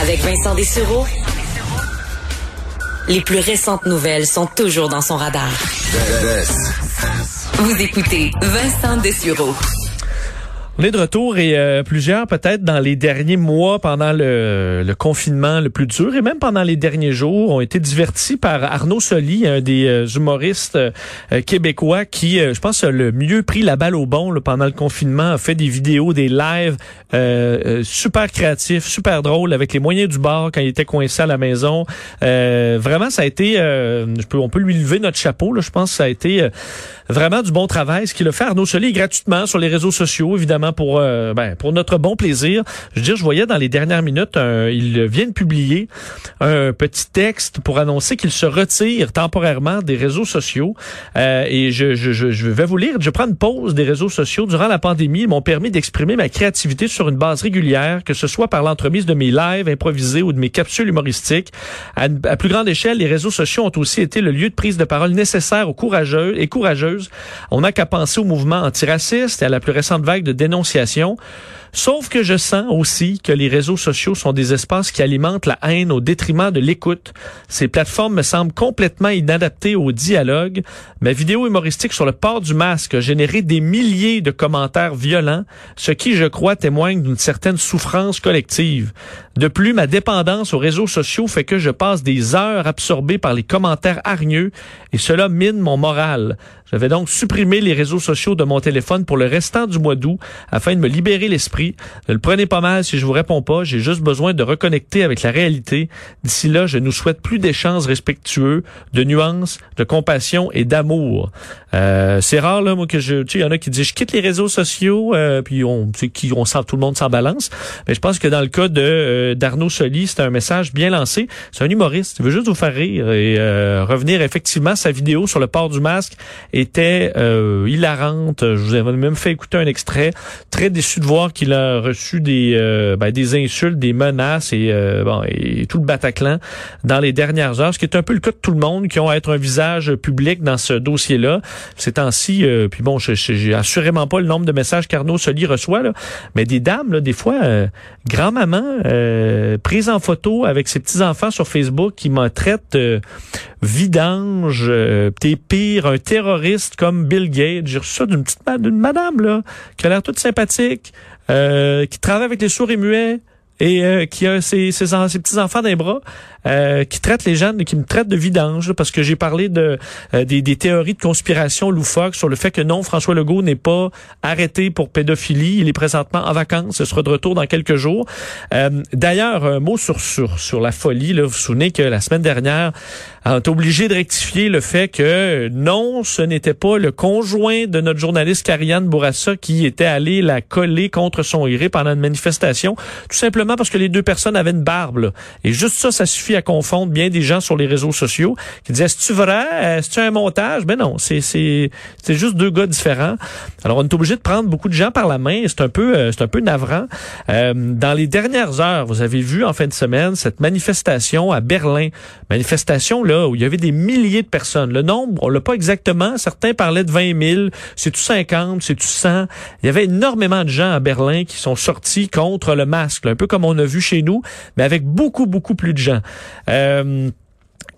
Avec Vincent Dessureau, les plus récentes nouvelles sont toujours dans son radar. Vous écoutez Vincent Dessureau. On est de retour et euh, plusieurs peut-être dans les derniers mois pendant le, le, confinement le plus dur et même pendant les derniers jours ont été divertis par Arnaud Soli, un des euh, humoristes euh, québécois qui, je pense, a le mieux pris la balle au bon pendant le confinement, a fait des vidéos, des lives super créatifs, super drôles avec les moyens du bord quand il était coincé à la maison. vraiment, ça a été, je peux, on peut lui lever notre chapeau. Là, je pense que ça a été vraiment du bon travail, ce qu'il a fait Arnaud Soli gratuitement sur les réseaux sociaux, évidemment pour euh, ben, pour notre bon plaisir. Je veux dire, je voyais dans les dernières minutes, il vient de publier un petit texte pour annoncer qu'il se retire temporairement des réseaux sociaux. Euh, et je, je, je, vais vous lire. Je prends une pause des réseaux sociaux durant la pandémie. Ils m'ont permis d'exprimer ma créativité sur une base régulière, que ce soit par l'entremise de mes lives improvisés ou de mes capsules humoristiques. À, à plus grande échelle, les réseaux sociaux ont aussi été le lieu de prise de parole nécessaire aux courageux et courageuses on n'a qu'à penser au mouvement antiraciste et à la plus récente vague de dénonciation dénonciation. Sauf que je sens aussi que les réseaux sociaux sont des espaces qui alimentent la haine au détriment de l'écoute. Ces plateformes me semblent complètement inadaptées au dialogue. Ma vidéo humoristique sur le port du masque a généré des milliers de commentaires violents, ce qui, je crois, témoigne d'une certaine souffrance collective. De plus, ma dépendance aux réseaux sociaux fait que je passe des heures absorbées par les commentaires hargneux et cela mine mon moral. Je vais donc supprimer les réseaux sociaux de mon téléphone pour le restant du mois d'août afin de me libérer l'esprit. Ne le prenez pas mal si je vous réponds pas. J'ai juste besoin de reconnecter avec la réalité. D'ici là, je nous souhaite plus d'échanges respectueux, de nuances, de compassion et d'amour. Euh, c'est rare là, moi que je, tu sais, y en a qui disent je quitte les réseaux sociaux, euh, puis on, qui on sent tout le monde s'en balance. Mais je pense que dans le cas de euh, d'Arnaud Soli, c'est un message bien lancé. C'est un humoriste. Il veut juste vous faire rire et euh, revenir effectivement sa vidéo sur le port du masque était euh, hilarante. Je vous avais même fait écouter un extrait. Très déçu de voir qu'il a reçu des euh, ben, des insultes, des menaces et euh, bon et tout le Bataclan dans les dernières heures, ce qui est un peu le cas de tout le monde qui ont à être un visage public dans ce dossier-là. Ces temps-ci, euh, puis bon, j'ai assurément pas le nombre de messages qu'Arnaud Soli reçoit, là, mais des dames, là, des fois, grand-maman prise en photo avec ses petits-enfants sur Facebook qui me traitent vidange, t'es pire, un terroriste comme Bill Gates. J'ai reçu ça d'une petite d'une madame là, qui a l'air toute sympathique, euh, qui travaille avec les sourds et muets et euh, qui a ses, ses, ses petits-enfants d'un bras. Euh, qui traite les gens, qui me traite de vidange, parce que j'ai parlé de euh, des, des, théories de conspiration loufoques sur le fait que non, François Legault n'est pas arrêté pour pédophilie. Il est présentement en vacances. Ce sera de retour dans quelques jours. Euh, d'ailleurs, un mot sur, sur, sur la folie. Là. Vous vous souvenez que la semaine dernière, on est obligé de rectifier le fait que non, ce n'était pas le conjoint de notre journaliste Karianne Bourassa qui était allé la coller contre son gré pendant une manifestation, tout simplement parce que les deux personnes avaient une barbe. Et juste ça, ça suffit à confondre bien des gens sur les réseaux sociaux qui disaient est-ce vrai? Est-ce un montage? Ben non, c'est c'est c'est juste deux gars différents. Alors on est obligé de prendre beaucoup de gens par la main, c'est un peu euh, c'est un peu navrant. Euh, dans les dernières heures, vous avez vu en fin de semaine cette manifestation à Berlin, manifestation là où il y avait des milliers de personnes. Le nombre, on l'a pas exactement, certains parlaient de 20 000, c'est tout 50, c'est tout 100. Il y avait énormément de gens à Berlin qui sont sortis contre le masque, un peu comme on a vu chez nous, mais avec beaucoup beaucoup plus de gens. Euh,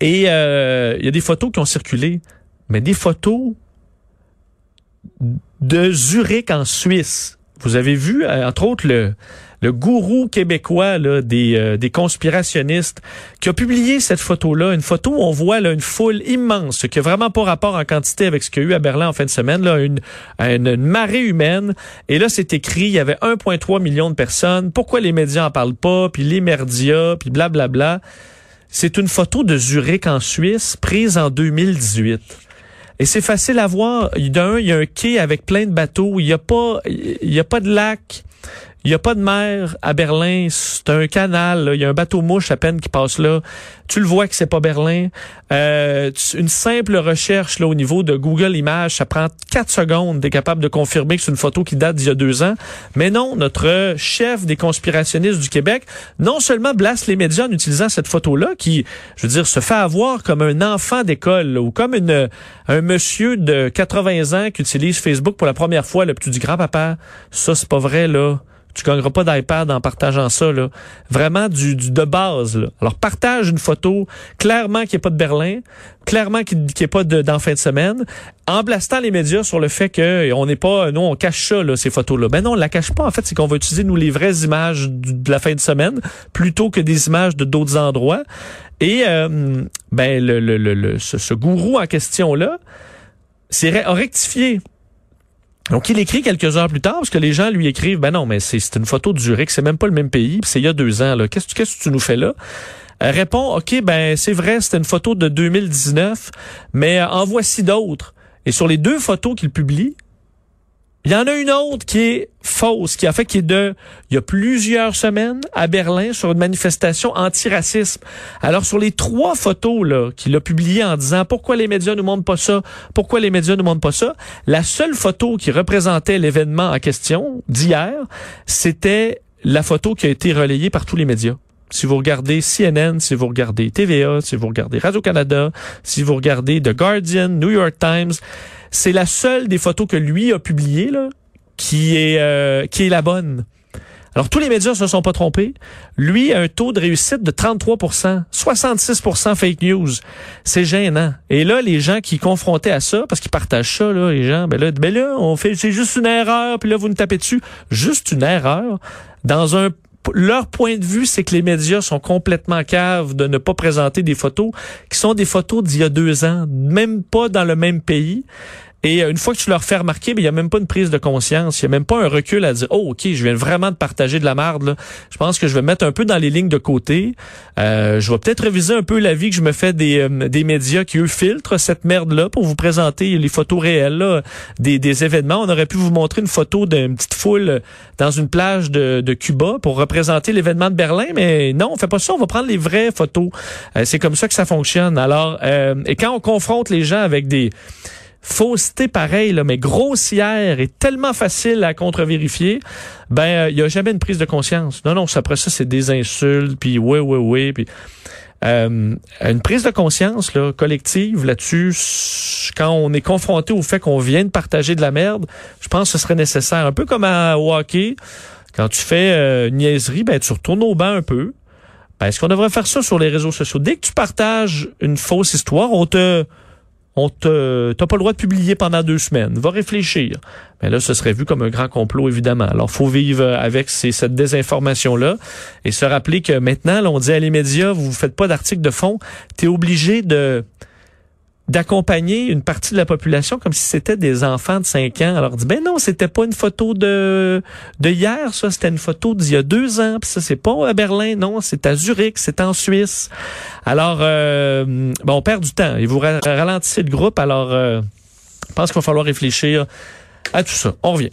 et euh, il y a des photos qui ont circulé, mais des photos de Zurich en Suisse. Vous avez vu, euh, entre autres, le, le gourou québécois là, des, des conspirationnistes qui a publié cette photo-là, une photo où on voit là, une foule immense, qui a vraiment pas rapport en quantité avec ce qu'il y a eu à Berlin en fin de semaine, là, une, une, marée humaine. Et là, c'est écrit, il y avait 1,3 million de personnes. Pourquoi les médias en parlent pas, puis les merdias, puis blablabla. Bla, bla. C'est une photo de Zurich en Suisse prise en 2018. Et c'est facile à voir. D'un, il y a un quai avec plein de bateaux. Il n'y a pas, il y a pas de lac. Il n'y a pas de mer à Berlin. C'est un canal. Il y a un bateau mouche à peine qui passe là. Tu le vois que c'est pas Berlin. Euh, une simple recherche là au niveau de Google Images, ça prend quatre secondes. T'es capable de confirmer que c'est une photo qui date d'il y a deux ans. Mais non, notre chef des conspirationnistes du Québec, non seulement blasse les médias en utilisant cette photo-là, qui, je veux dire, se fait avoir comme un enfant d'école ou comme une un monsieur de 80 ans qui utilise Facebook pour la première fois. Là, tu dis grand papa, ça c'est pas vrai là Tu gagneras pas d'iPad en partageant ça. Là. Vraiment du, de base. Là. Alors partage une photo clairement qu'il n'y a pas de Berlin, clairement qu'il n'y ait pas d'en fin de semaine, en blastant les médias sur le fait que on n'est pas, nous on cache ça là, ces photos-là. Ben non, on la cache pas. En fait, c'est qu'on va utiliser nous les vraies images de la fin de semaine plutôt que des images de d'autres endroits. Et euh, ben le, le, le, ce, ce gourou en question là, c'est a rectifié donc, il écrit quelques heures plus tard, parce que les gens lui écrivent, ben non, mais c'est une photo de Zurich, c'est même pas le même pays, c'est il y a deux ans, là. Qu'est-ce que tu nous fais là? Elle répond, OK, ben c'est vrai, c'était une photo de 2019, mais euh, en voici d'autres. Et sur les deux photos qu'il publie, il y en a une autre qui est fausse, qui a fait qui est de, il y a plusieurs semaines à Berlin sur une manifestation anti-racisme. Alors sur les trois photos là qu'il a publiées en disant pourquoi les médias nous montrent pas ça, pourquoi les médias nous montrent pas ça, la seule photo qui représentait l'événement en question d'hier, c'était la photo qui a été relayée par tous les médias. Si vous regardez CNN, si vous regardez TVA, si vous regardez Radio-Canada, si vous regardez The Guardian, New York Times, c'est la seule des photos que lui a publiées là, qui est euh, qui est la bonne. Alors tous les médias se sont pas trompés. Lui a un taux de réussite de 33% 66% fake news. C'est gênant. Et là les gens qui confrontaient à ça parce qu'ils partagent ça là, les gens ben là ben là on fait c'est juste une erreur puis là vous nous tapez dessus, juste une erreur dans un leur point de vue, c'est que les médias sont complètement caves de ne pas présenter des photos qui sont des photos d'il y a deux ans, même pas dans le même pays. Et euh, une fois que tu leur fais remarquer, ben, il n'y a même pas une prise de conscience. Il n'y a même pas un recul à dire, oh, OK, je viens vraiment de partager de la merde. Je pense que je vais mettre un peu dans les lignes de côté. Euh, je vais peut-être réviser un peu la vie que je me fais des, euh, des médias qui, eux, filtrent cette merde-là pour vous présenter les photos réelles là, des, des événements. On aurait pu vous montrer une photo d'une petite foule dans une plage de, de Cuba pour représenter l'événement de Berlin, mais non, on fait pas ça. On va prendre les vraies photos. C'est comme ça que ça fonctionne. Alors, et quand on confronte les gens avec des fausseté pareille, là, mais grossière et tellement facile à contre-vérifier, ben il euh, y a jamais une prise de conscience. Non, non, après ça, c'est des insultes, puis oui, oui, oui, puis euh, une prise de conscience là, collective là-dessus, quand on est confronté au fait qu'on vient de partager de la merde, je pense que ce serait nécessaire. Un peu comme à hockey, quand tu fais euh, une niaiserie, ben tu retournes au banc un peu. Ben, est-ce qu'on devrait faire ça sur les réseaux sociaux? Dès que tu partages une fausse histoire, on te on te, t'as pas le droit de publier pendant deux semaines. Va réfléchir. Mais là, ce serait vu comme un grand complot, évidemment. Alors, faut vivre avec cette désinformation-là et se rappeler que maintenant, là, on dit à les médias, vous faites pas d'articles de fond. Tu es obligé de, d'accompagner une partie de la population comme si c'était des enfants de 5 ans. Alors, dit, ben non, c'était pas une photo de, de hier, ça, c'était une photo d'il y a deux ans, puis ça, c'est pas à Berlin, non, c'est à Zurich, c'est en Suisse. Alors, euh, bon, on perd du temps. Et vous ralentissez le groupe, alors, euh, je pense qu'il va falloir réfléchir à tout ça. On revient.